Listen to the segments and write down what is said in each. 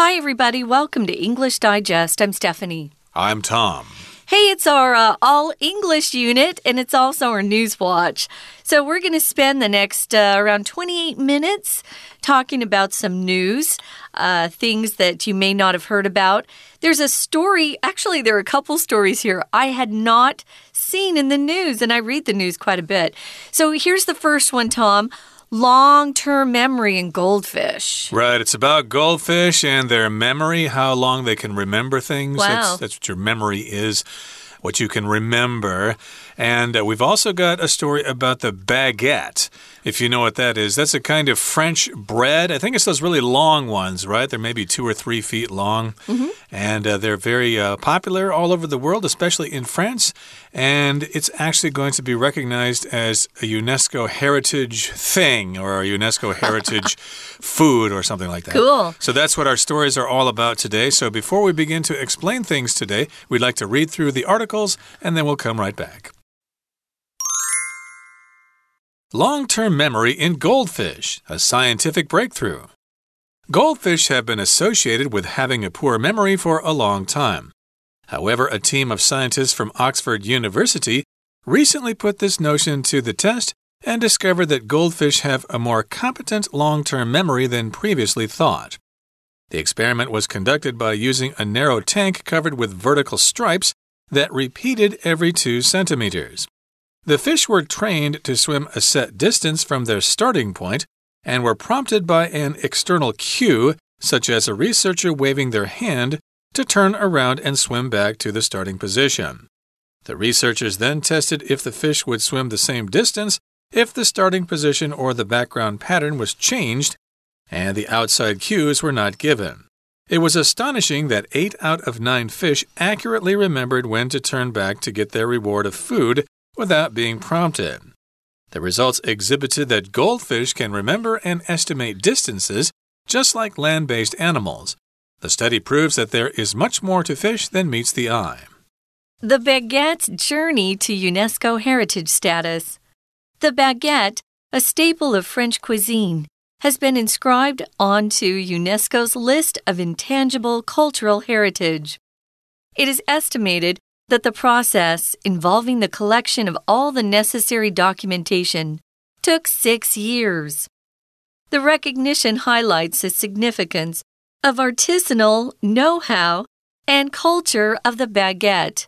Hi, everybody. Welcome to English Digest. I'm Stephanie. I'm Tom. Hey, it's our uh, all English unit, and it's also our news watch. So, we're going to spend the next uh, around 28 minutes talking about some news, uh, things that you may not have heard about. There's a story, actually, there are a couple stories here I had not seen in the news, and I read the news quite a bit. So, here's the first one, Tom long term memory in goldfish. Right. It's about goldfish and their memory, how long they can remember things. Wow. That's, that's what your memory is, what you can remember. And uh, we've also got a story about the baguette. If you know what that is, that's a kind of French bread. I think it's those really long ones, right? They're maybe two or three feet long. Mm -hmm. And uh, they're very uh, popular all over the world, especially in France. And it's actually going to be recognized as a UNESCO heritage thing or a UNESCO heritage food or something like that. Cool. So that's what our stories are all about today. So before we begin to explain things today, we'd like to read through the articles and then we'll come right back. Long term memory in goldfish, a scientific breakthrough. Goldfish have been associated with having a poor memory for a long time. However, a team of scientists from Oxford University recently put this notion to the test and discovered that goldfish have a more competent long term memory than previously thought. The experiment was conducted by using a narrow tank covered with vertical stripes that repeated every two centimeters. The fish were trained to swim a set distance from their starting point and were prompted by an external cue, such as a researcher waving their hand, to turn around and swim back to the starting position. The researchers then tested if the fish would swim the same distance if the starting position or the background pattern was changed and the outside cues were not given. It was astonishing that 8 out of 9 fish accurately remembered when to turn back to get their reward of food without being prompted. The results exhibited that goldfish can remember and estimate distances just like land based animals. The study proves that there is much more to fish than meets the eye. The baguette's journey to UNESCO heritage status. The baguette, a staple of French cuisine, has been inscribed onto UNESCO's list of intangible cultural heritage. It is estimated that the process involving the collection of all the necessary documentation took six years. The recognition highlights the significance of artisanal know how and culture of the baguette.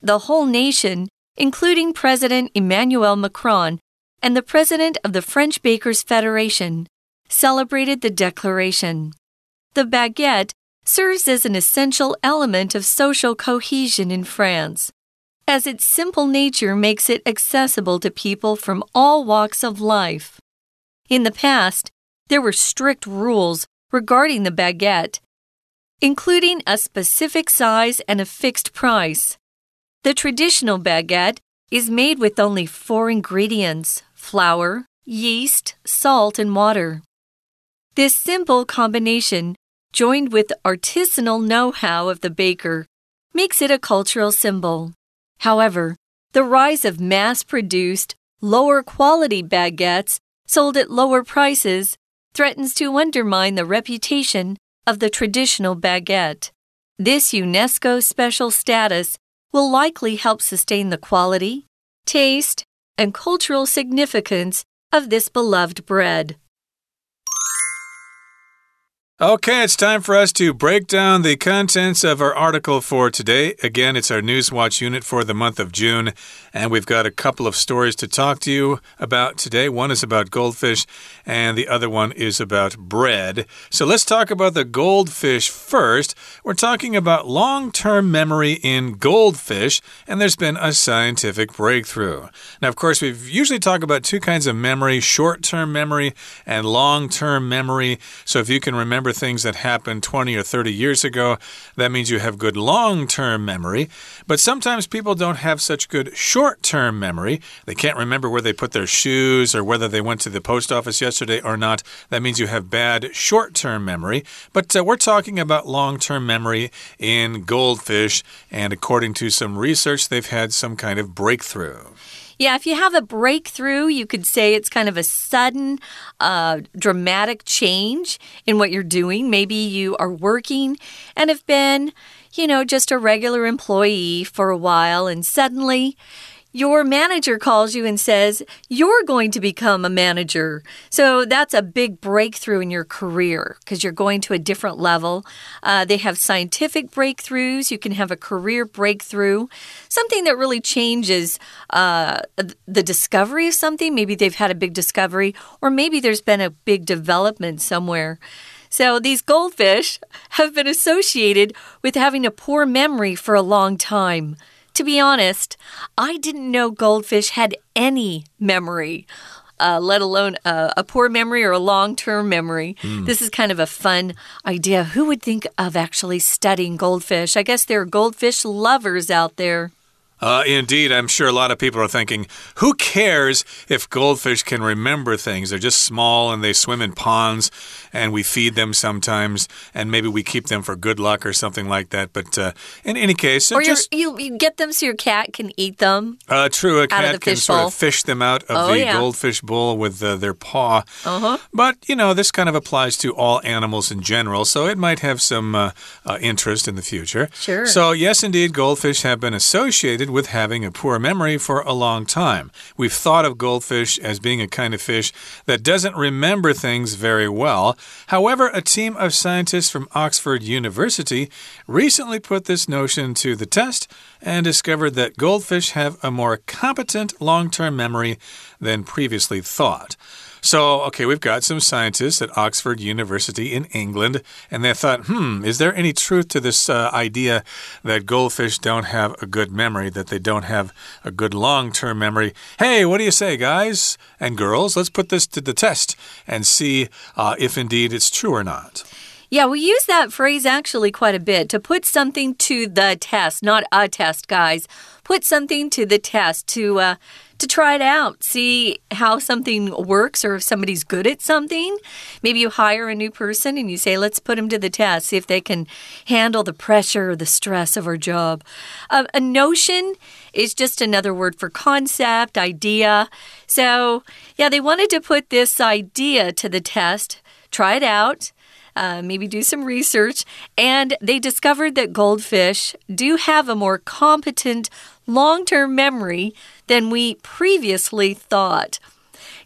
The whole nation, including President Emmanuel Macron and the President of the French Bakers Federation, celebrated the declaration. The baguette serves as an essential element of social cohesion in France, as its simple nature makes it accessible to people from all walks of life. In the past, there were strict rules regarding the baguette, including a specific size and a fixed price. The traditional baguette is made with only four ingredients flour, yeast, salt, and water. This simple combination joined with artisanal know how of the baker, makes it a cultural symbol. However, the rise of mass produced, lower quality baguettes sold at lower prices threatens to undermine the reputation of the traditional baguette. This UNESCO special status will likely help sustain the quality, taste, and cultural significance of this beloved bread. Okay, it's time for us to break down the contents of our article for today. Again, it's our Newswatch unit for the month of June, and we've got a couple of stories to talk to you about today. One is about goldfish, and the other one is about bread. So let's talk about the goldfish first. We're talking about long term memory in goldfish, and there's been a scientific breakthrough. Now, of course, we usually talk about two kinds of memory short term memory and long term memory. So if you can remember things that happened 20 or 30 years ago, that means you have good long term memory. But sometimes people don't have such good short term memory. They can't remember where they put their shoes or whether they went to the post office yesterday or not. That means you have bad short term memory. But uh, we're talking about long term memory in goldfish, and according to some research, they've had some kind of breakthrough. Yeah, if you have a breakthrough, you could say it's kind of a sudden, uh, dramatic change in what you're doing. Maybe you are working and have been, you know, just a regular employee for a while, and suddenly your manager calls you and says, You're going to become a manager. So that's a big breakthrough in your career because you're going to a different level. Uh, they have scientific breakthroughs. You can have a career breakthrough, something that really changes uh, the discovery of something. Maybe they've had a big discovery, or maybe there's been a big development somewhere. So these goldfish have been associated with having a poor memory for a long time. To be honest, I didn't know goldfish had any memory. Uh, let alone uh, a poor memory or a long term memory. Mm. This is kind of a fun idea. Who would think of actually studying goldfish? I guess there are goldfish lovers out there. Uh, indeed, I'm sure a lot of people are thinking, who cares if goldfish can remember things? They're just small and they swim in ponds and we feed them sometimes and maybe we keep them for good luck or something like that. But uh, in any case, or just, you, you get them so your cat can eat them. Uh, true, a cat can sort bowl. of fish them out of oh, the yeah. goldfish bowl with uh, their paw. -huh. But, you know, this kind of applies to all animals in general, so it might have some uh, uh, interest in the future. Sure. So, yes, indeed, goldfish have been associated with having a poor memory for a long time. We've thought of goldfish as being a kind of fish that doesn't remember things very well. However, a team of scientists from Oxford University recently put this notion to the test and discovered that goldfish have a more competent long term memory than previously thought. So, okay, we've got some scientists at Oxford University in England, and they thought, hmm, is there any truth to this uh, idea that goldfish don't have a good memory, that they don't have a good long term memory? Hey, what do you say, guys and girls? Let's put this to the test and see uh, if indeed it's true or not. Yeah, we use that phrase actually quite a bit to put something to the test, not a test, guys. Put something to the test to uh, to try it out, see how something works or if somebody's good at something. Maybe you hire a new person and you say, let's put them to the test, see if they can handle the pressure or the stress of our job. Uh, a notion is just another word for concept, idea. So, yeah, they wanted to put this idea to the test, try it out. Uh, maybe do some research, and they discovered that goldfish do have a more competent long term memory than we previously thought.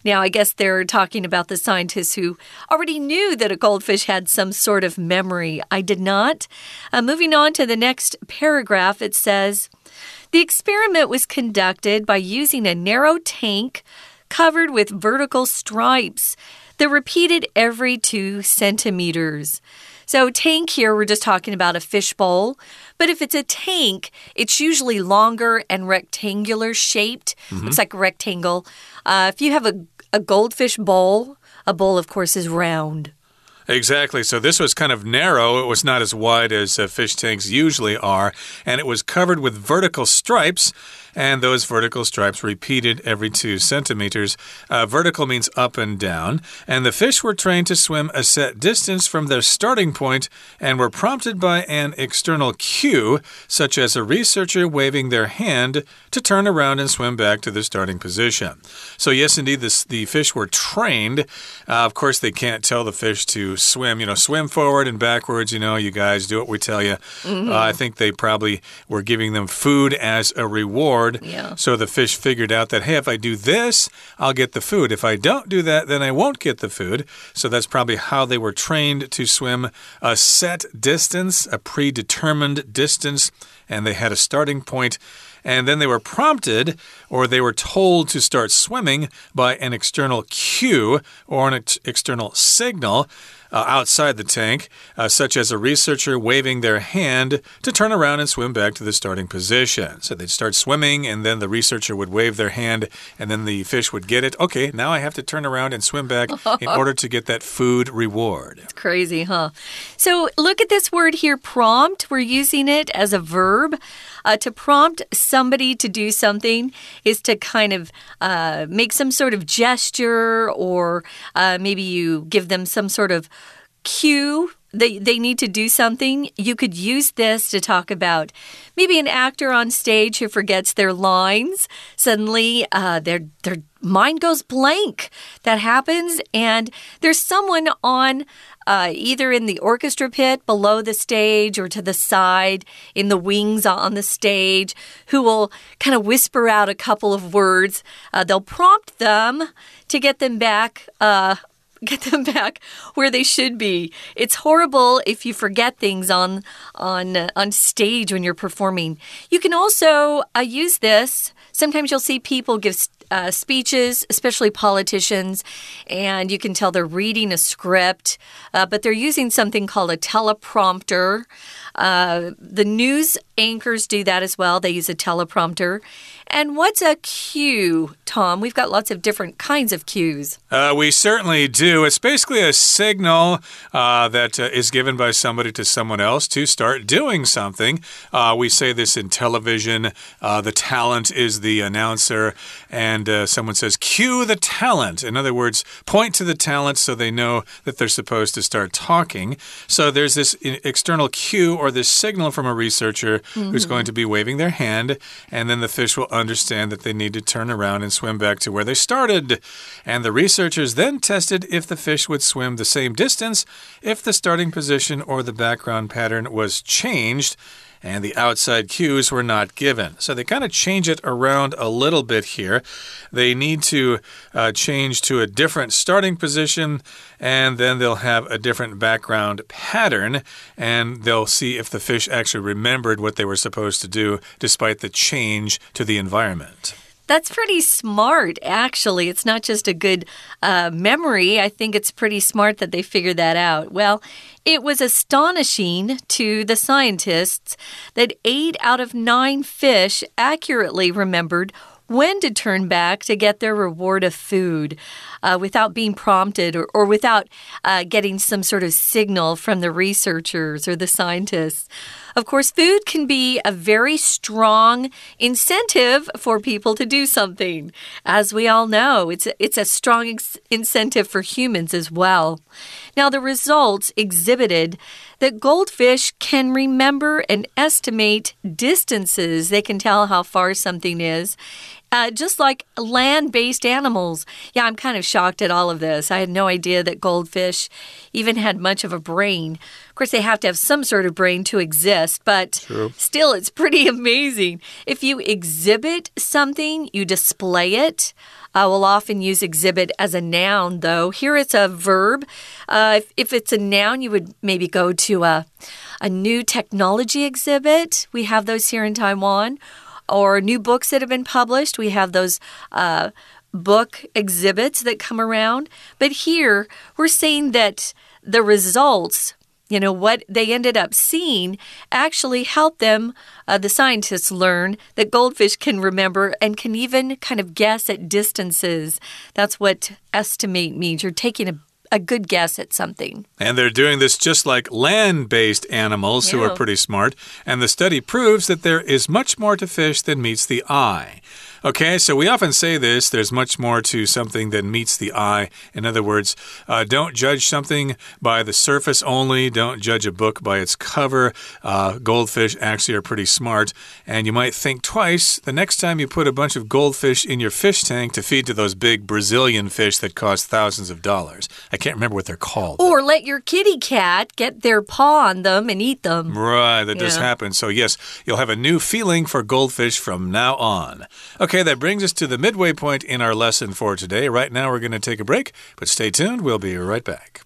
Now, I guess they're talking about the scientists who already knew that a goldfish had some sort of memory. I did not. Uh, moving on to the next paragraph, it says The experiment was conducted by using a narrow tank covered with vertical stripes that repeated every two centimeters. So, tank here, we're just talking about a fishbowl. But if it's a tank, it's usually longer and rectangular shaped. Mm -hmm. Looks like a rectangle. Uh, if you have a, a goldfish bowl, a bowl, of course, is round. Exactly. So this was kind of narrow. It was not as wide as uh, fish tanks usually are, and it was covered with vertical stripes and those vertical stripes repeated every two centimeters. Uh, vertical means up and down, and the fish were trained to swim a set distance from their starting point and were prompted by an external cue, such as a researcher waving their hand to turn around and swim back to the starting position. So, yes, indeed, this, the fish were trained. Uh, of course, they can't tell the fish to swim, you know, swim forward and backwards, you know, you guys do what we tell you. Mm -hmm. uh, I think they probably were giving them food as a reward yeah. So the fish figured out that, hey, if I do this, I'll get the food. If I don't do that, then I won't get the food. So that's probably how they were trained to swim a set distance, a predetermined distance, and they had a starting point and then they were prompted or they were told to start swimming by an external cue or an ex external signal uh, outside the tank, uh, such as a researcher waving their hand to turn around and swim back to the starting position. So they'd start swimming, and then the researcher would wave their hand, and then the fish would get it. Okay, now I have to turn around and swim back in order to get that food reward. It's crazy, huh? So look at this word here, prompt. We're using it as a verb. Uh, to prompt somebody to do something is to kind of uh, make some sort of gesture, or uh, maybe you give them some sort of cue they, they need to do something, you could use this to talk about maybe an actor on stage who forgets their lines. Suddenly, uh, their, their mind goes blank. That happens, and there's someone on uh, either in the orchestra pit below the stage or to the side in the wings on the stage who will kind of whisper out a couple of words. Uh, they'll prompt them to get them back. Uh, get them back where they should be. It's horrible if you forget things on on uh, on stage when you're performing. You can also uh, use this. Sometimes you'll see people give uh, speeches, especially politicians, and you can tell they're reading a script, uh, but they're using something called a teleprompter. Uh, the news anchors do that as well. They use a teleprompter. And what's a cue, Tom? We've got lots of different kinds of cues. Uh, we certainly do. It's basically a signal uh, that uh, is given by somebody to someone else to start doing something. Uh, we say this in television. Uh, the talent is the announcer, and uh, someone says, cue the talent. In other words, point to the talent so they know that they're supposed to start talking. So there's this external cue or this signal from a researcher -hmm. who's going to be waving their hand, and then the fish will understand that they need to turn around and swim back to where they started. And the researchers then tested if the fish would swim the same distance if the starting position or the background pattern was changed and the outside cues were not given. So they kind of change it around a little bit here. They need to uh, change to a different starting position, and then they'll have a different background pattern, and they'll see if the fish actually remembered what they were supposed to do despite the change to the environment. That's pretty smart, actually. It's not just a good uh, memory. I think it's pretty smart that they figured that out. Well, it was astonishing to the scientists that eight out of nine fish accurately remembered when to turn back to get their reward of food uh, without being prompted or, or without uh, getting some sort of signal from the researchers or the scientists. Of course, food can be a very strong incentive for people to do something. As we all know, it's a, it's a strong incentive for humans as well. Now, the results exhibited that goldfish can remember and estimate distances. They can tell how far something is. Uh, just like land based animals. Yeah, I'm kind of shocked at all of this. I had no idea that goldfish even had much of a brain. Of course, they have to have some sort of brain to exist, but True. still, it's pretty amazing. If you exhibit something, you display it. Uh, we'll often use exhibit as a noun, though. Here it's a verb. Uh, if, if it's a noun, you would maybe go to a, a new technology exhibit. We have those here in Taiwan. Or new books that have been published. We have those. Uh, book exhibits that come around. But here, we're saying that the results you know, what they ended up seeing actually helped them, uh, the scientists, learn that goldfish can remember and can even kind of guess at distances. That's what estimate means. You're taking a a good guess at something. And they're doing this just like land based animals who are pretty smart. And the study proves that there is much more to fish than meets the eye. Okay, so we often say this there's much more to something than meets the eye. In other words, uh, don't judge something by the surface only, don't judge a book by its cover. Uh, goldfish actually are pretty smart, and you might think twice the next time you put a bunch of goldfish in your fish tank to feed to those big Brazilian fish that cost thousands of dollars. I can't remember what they're called. Or let your kitty cat get their paw on them and eat them. Right, that yeah. does happen. So, yes, you'll have a new feeling for goldfish from now on. Okay. Okay, that brings us to the midway point in our lesson for today. Right now, we're going to take a break, but stay tuned. We'll be right back.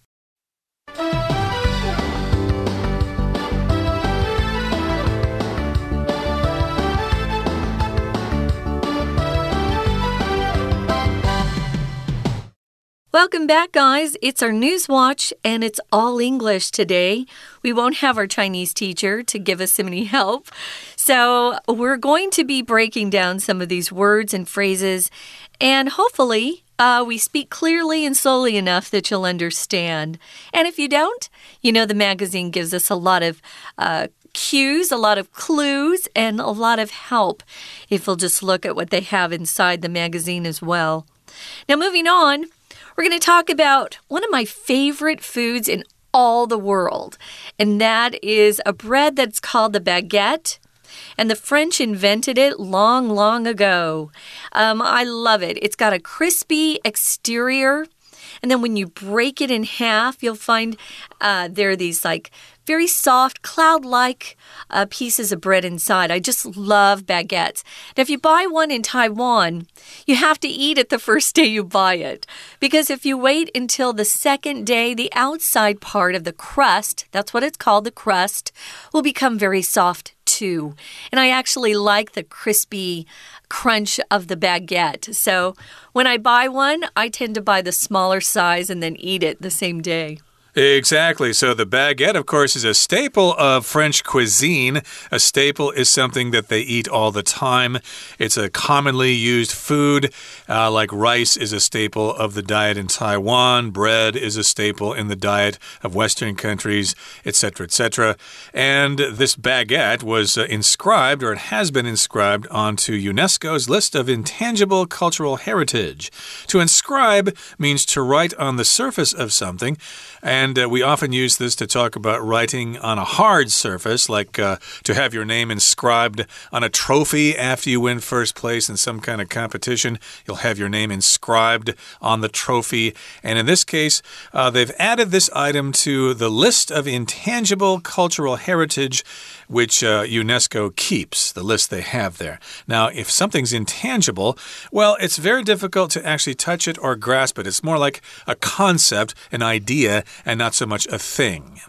Welcome back, guys. It's our News Watch, and it's all English today. We won't have our Chinese teacher to give us any help. So, we're going to be breaking down some of these words and phrases, and hopefully, uh, we speak clearly and slowly enough that you'll understand. And if you don't, you know, the magazine gives us a lot of uh, cues, a lot of clues, and a lot of help if we'll just look at what they have inside the magazine as well. Now, moving on. We're going to talk about one of my favorite foods in all the world. And that is a bread that's called the baguette and the French invented it long, long ago. Um, I love it. It's got a crispy exterior. And then when you break it in half, you'll find uh, there are these like very soft, cloud like uh, pieces of bread inside. I just love baguettes. Now, if you buy one in Taiwan, you have to eat it the first day you buy it. Because if you wait until the second day, the outside part of the crust, that's what it's called, the crust, will become very soft too. And I actually like the crispy crunch of the baguette. So when I buy one, I tend to buy the smaller size and then eat it the same day. Exactly. So the baguette, of course, is a staple of French cuisine. A staple is something that they eat all the time. It's a commonly used food, uh, like rice is a staple of the diet in Taiwan. Bread is a staple in the diet of Western countries, etc., etc. And this baguette was uh, inscribed, or it has been inscribed, onto UNESCO's list of intangible cultural heritage. To inscribe means to write on the surface of something. And uh, we often use this to talk about writing on a hard surface, like uh, to have your name inscribed on a trophy after you win first place in some kind of competition. You'll have your name inscribed on the trophy. And in this case, uh, they've added this item to the list of intangible cultural heritage which uh, UNESCO keeps, the list they have there. Now, if something's intangible, well, it's very difficult to actually touch it or grasp it. It's more like a concept, an idea, and not so much a thing.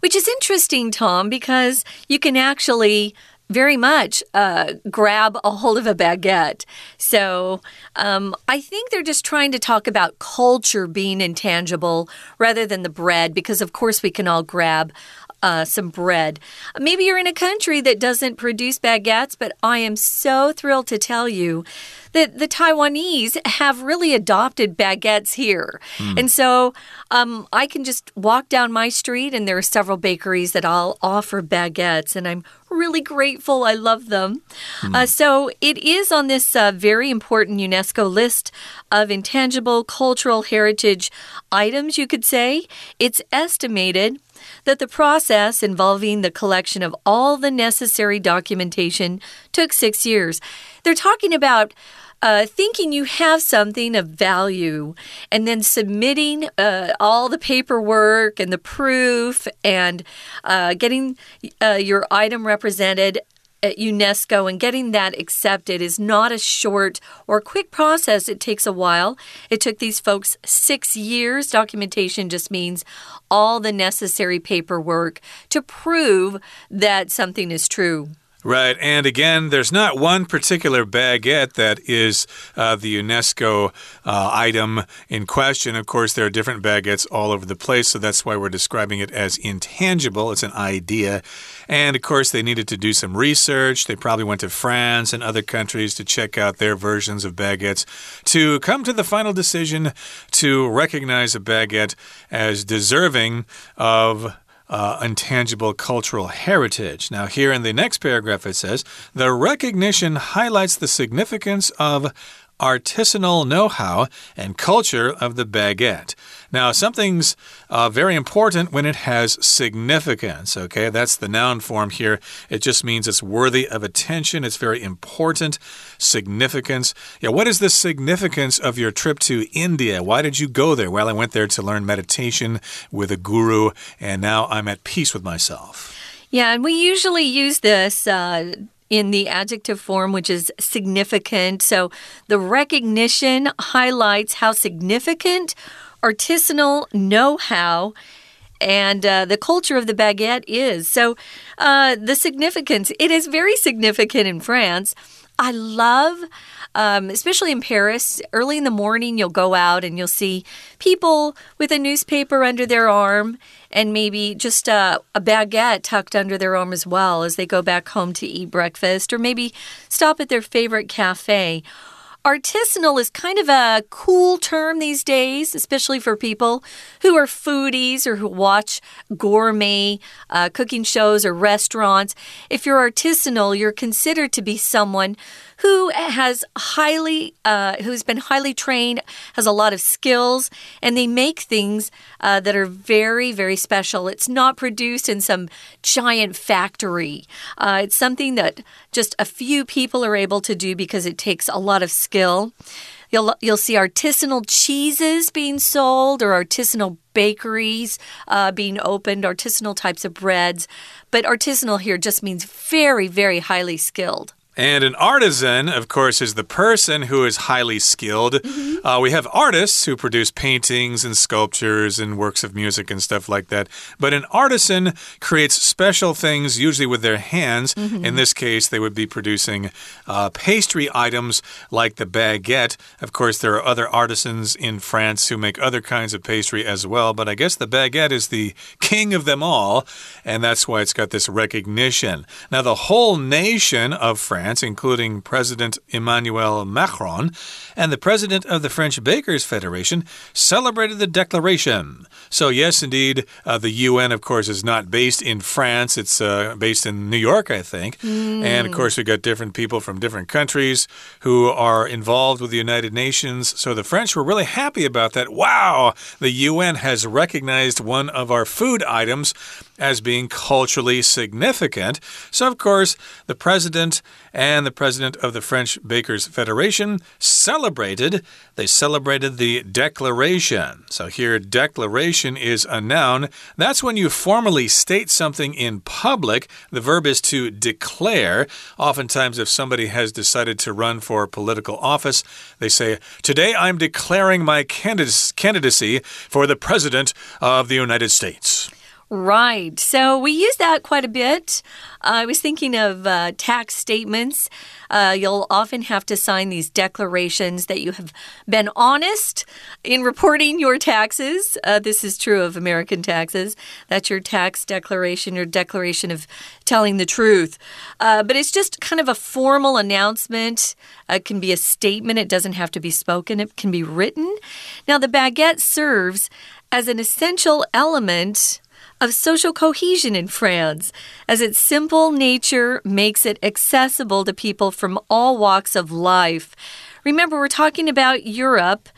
Which is interesting, Tom, because you can actually very much uh, grab a hold of a baguette. So um, I think they're just trying to talk about culture being intangible rather than the bread, because of course we can all grab uh, some bread. Maybe you're in a country that doesn't produce baguettes, but I am so thrilled to tell you that the Taiwanese have really adopted baguettes here. Mm. And so um, I can just walk down my street, and there are several bakeries that all offer baguettes, and I'm really grateful. I love them. Mm. Uh, so it is on this uh, very important UNESCO list of intangible cultural heritage items, you could say. It's estimated that the process involving the collection of all the necessary documentation took six years. They're talking about uh, thinking you have something of value and then submitting uh, all the paperwork and the proof and uh, getting uh, your item represented at UNESCO and getting that accepted is not a short or quick process. It takes a while. It took these folks six years. Documentation just means all the necessary paperwork to prove that something is true. Right. And again, there's not one particular baguette that is uh, the UNESCO uh, item in question. Of course, there are different baguettes all over the place, so that's why we're describing it as intangible. It's an idea. And of course, they needed to do some research. They probably went to France and other countries to check out their versions of baguettes to come to the final decision to recognize a baguette as deserving of uh, intangible cultural heritage. Now, here in the next paragraph, it says the recognition highlights the significance of artisanal know how and culture of the baguette. Now, something's uh, very important when it has significance, okay? That's the noun form here. It just means it's worthy of attention, it's very important. Significance. Yeah, what is the significance of your trip to India? Why did you go there? Well, I went there to learn meditation with a guru, and now I'm at peace with myself. Yeah, and we usually use this. Uh, in the adjective form, which is significant. So the recognition highlights how significant artisanal know how and uh, the culture of the baguette is. So, uh, the significance, it is very significant in France. I love, um, especially in Paris, early in the morning, you'll go out and you'll see people with a newspaper under their arm and maybe just a, a, baguette tucked under their arm as well as they go back home to eat breakfast or maybe stop at their favorite cafe. artisanal is kind of a cool term these days, especially for people who are foodies or who watch gourmet uh, cooking shows or restaurants. If you're artisanal, you're considered to be someone who has highly, uh, who's been highly trained, has a lot of skills, and they make things uh, that are very, very special. It's not produced in some giant factory. Uh, it's something that just a few people are able to do because it takes a lot of skill. You'll, you'll see artisanal cheeses being sold or artisanal bakeries uh, being opened, artisanal types of breads. But artisanal here just means very, very highly skilled. And an artisan, of course, is the person who is highly skilled. Mm -hmm. uh, we have artists who produce paintings and sculptures and works of music and stuff like that. But an artisan creates special things, usually with their hands. Mm -hmm. In this case, they would be producing uh, pastry items like the baguette. Of course, there are other artisans in France who make other kinds of pastry as well. But I guess the baguette is the king of them all. And that's why it's got this recognition. Now, the whole nation of France France, including President Emmanuel Macron, and the president of the French Bakers Federation celebrated the declaration. So, yes, indeed, uh, the UN, of course, is not based in France. It's uh, based in New York, I think. Mm. And, of course, we've got different people from different countries who are involved with the United Nations. So the French were really happy about that. Wow, the UN has recognized one of our food items as being culturally significant. So, of course, the president and the president of the French Bakers Federation celebrated. They celebrated the declaration. So, here, declaration is a noun. That's when you formally state something in public. The verb is to declare. Oftentimes, if somebody has decided to run for political office, they say, Today I'm declaring my candidacy for the president of the United States. Right. So we use that quite a bit. Uh, I was thinking of uh, tax statements. Uh, you'll often have to sign these declarations that you have been honest in reporting your taxes. Uh, this is true of American taxes. That's your tax declaration, your declaration of telling the truth. Uh, but it's just kind of a formal announcement. It can be a statement, it doesn't have to be spoken, it can be written. Now, the baguette serves as an essential element of social cohesion in France, as its simple nature makes it accessible to people from all walks of life. Remember, we're talking about Europe.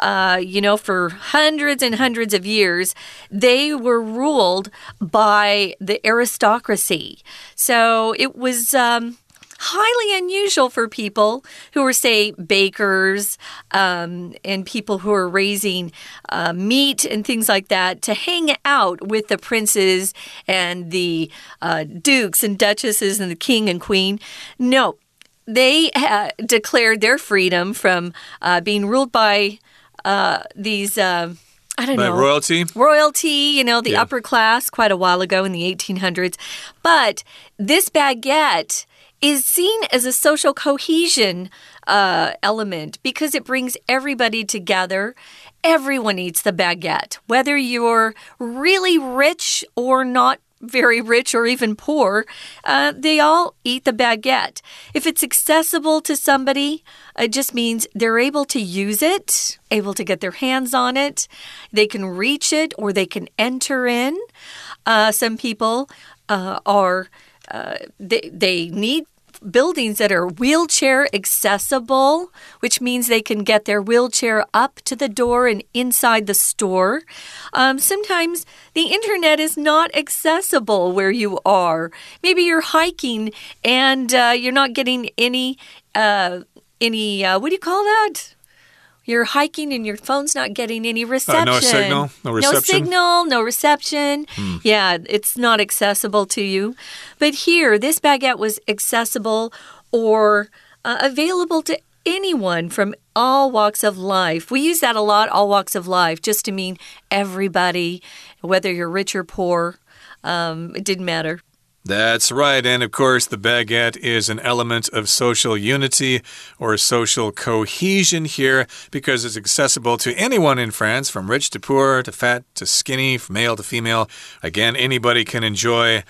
Uh, you know, for hundreds and hundreds of years, they were ruled by the aristocracy. So it was. Um, highly unusual for people who are, say, bakers um, and people who are raising uh, meat and things like that to hang out with the princes and the uh, dukes and duchesses and the king and queen. No, they uh, declared their freedom from uh, being ruled by uh, these. Uh, I don't know. Royalty? Royalty, you know, the yeah. upper class quite a while ago in the 1800s. But this baguette is seen as a social cohesion uh, element because it brings everybody together. Everyone eats the baguette, whether you're really rich or not very rich or even poor, uh, they all eat the baguette. If it's accessible to somebody, it just means they're able to use it, able to get their hands on it. They can reach it or they can enter in. Uh, some people uh, are uh, they, they need buildings that are wheelchair accessible, which means they can get their wheelchair up to the door and inside the store. Um, sometimes the internet is not accessible where you are. Maybe you're hiking and uh, you're not getting any. Uh, any uh, what do you call that? You're hiking and your phone's not getting any reception. Uh, no signal, no reception. No signal, no reception. Hmm. Yeah, it's not accessible to you. But here, this baguette was accessible or uh, available to anyone from all walks of life. We use that a lot, all walks of life, just to mean everybody, whether you're rich or poor. Um, it didn't matter. That's right. And of course, the baguette is an element of social unity or social cohesion here because it's accessible to anyone in France, from rich to poor to fat to skinny, from male to female. Again, anybody can enjoy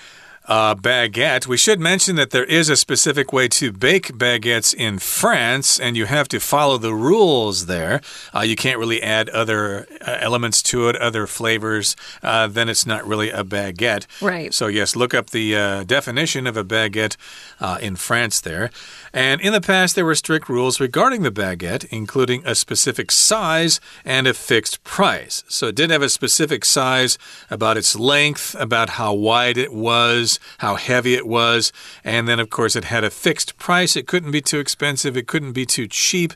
uh, baguette. We should mention that there is a specific way to bake baguettes in France, and you have to follow the rules there. Uh, you can't really add other uh, elements to it, other flavors. Uh, then it's not really a baguette. Right. So, yes, look up the uh, definition of a baguette uh, in France there. And in the past, there were strict rules regarding the baguette, including a specific size and a fixed price. So, it did have a specific size about its length, about how wide it was how heavy it was. And then, of course, it had a fixed price. It couldn't be too expensive, it couldn't be too cheap.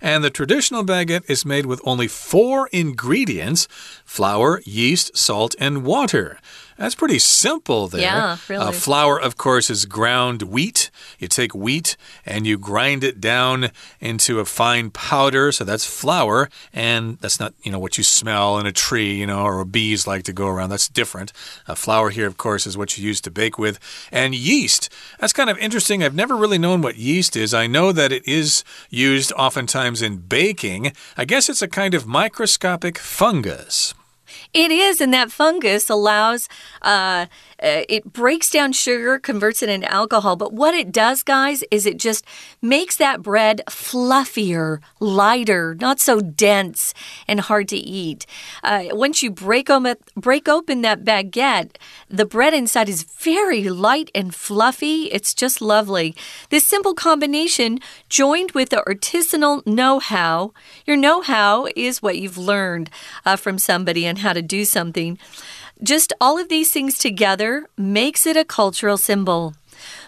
And the traditional baguette is made with only four ingredients flour, yeast, salt, and water. That's pretty simple there. Yeah, uh, really. Uh, flour, of course, is ground wheat. You take wheat and you grind it down into a fine powder. So that's flour. And that's not, you know, what you smell in a tree, you know, or bees like to go around. That's different. Uh, flour here, of course, is what you use to bake with. And yeast. That's kind of interesting. I've never really known what yeast is. I know that it is used oftentimes in baking. I guess it's a kind of microscopic fungus. It is, and that fungus allows uh, uh, it breaks down sugar, converts it into alcohol. But what it does, guys, is it just makes that bread fluffier, lighter, not so dense and hard to eat. Uh, once you break, open, break open that baguette, the bread inside is very light and fluffy. It's just lovely. This simple combination, joined with the artisanal know how, your know how is what you've learned uh, from somebody and how to do something. Just all of these things together makes it a cultural symbol.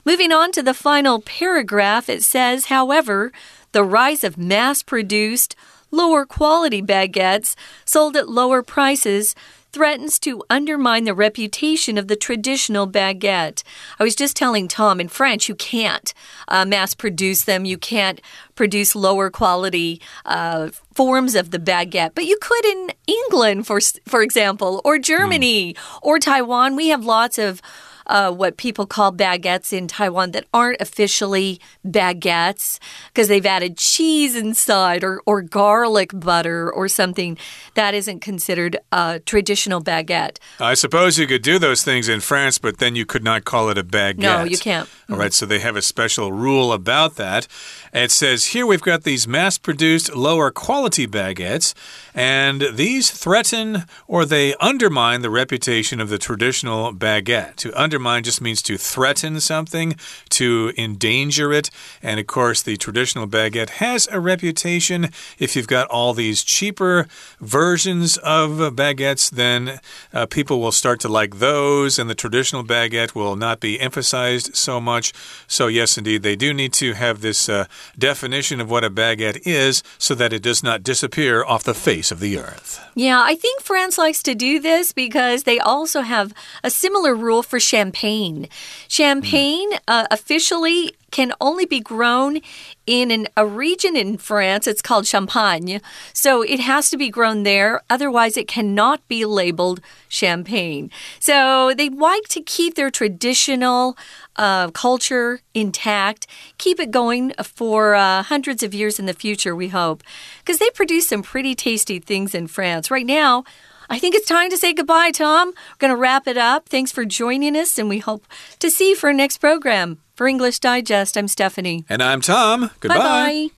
Moving on to the final paragraph, it says, however, the rise of mass produced, lower quality baguettes sold at lower prices threatens to undermine the reputation of the traditional baguette. I was just telling Tom in French, you can't uh, mass produce them, you can't produce lower quality uh, forms of the baguette, but you could in England, for for example, or Germany mm. or Taiwan. We have lots of uh, what people call baguettes in Taiwan that aren't officially baguettes because they've added cheese inside or, or garlic butter or something that isn't considered a traditional baguette. I suppose you could do those things in France, but then you could not call it a baguette. No, you can't. All right, so they have a special rule about that. It says here we've got these mass produced lower quality baguettes, and these threaten or they undermine the reputation of the traditional baguette. To undermine just means to threaten something, to endanger it. And of course, the traditional baguette has a reputation. If you've got all these cheaper versions of baguettes, then uh, people will start to like those, and the traditional baguette will not be emphasized so much. So, yes, indeed, they do need to have this. Uh, definition of what a baguette is so that it does not disappear off the face of the earth. Yeah, I think France likes to do this because they also have a similar rule for champagne. Champagne mm. uh, officially can only be grown in an, a region in France. It's called Champagne. So it has to be grown there. Otherwise, it cannot be labeled champagne. So they like to keep their traditional uh, culture intact, keep it going for uh, hundreds of years in the future, we hope. Because they produce some pretty tasty things in France. Right now, I think it's time to say goodbye, Tom. We're going to wrap it up. Thanks for joining us, and we hope to see you for our next program. For English Digest, I'm Stephanie. And I'm Tom. Goodbye. Bye bye.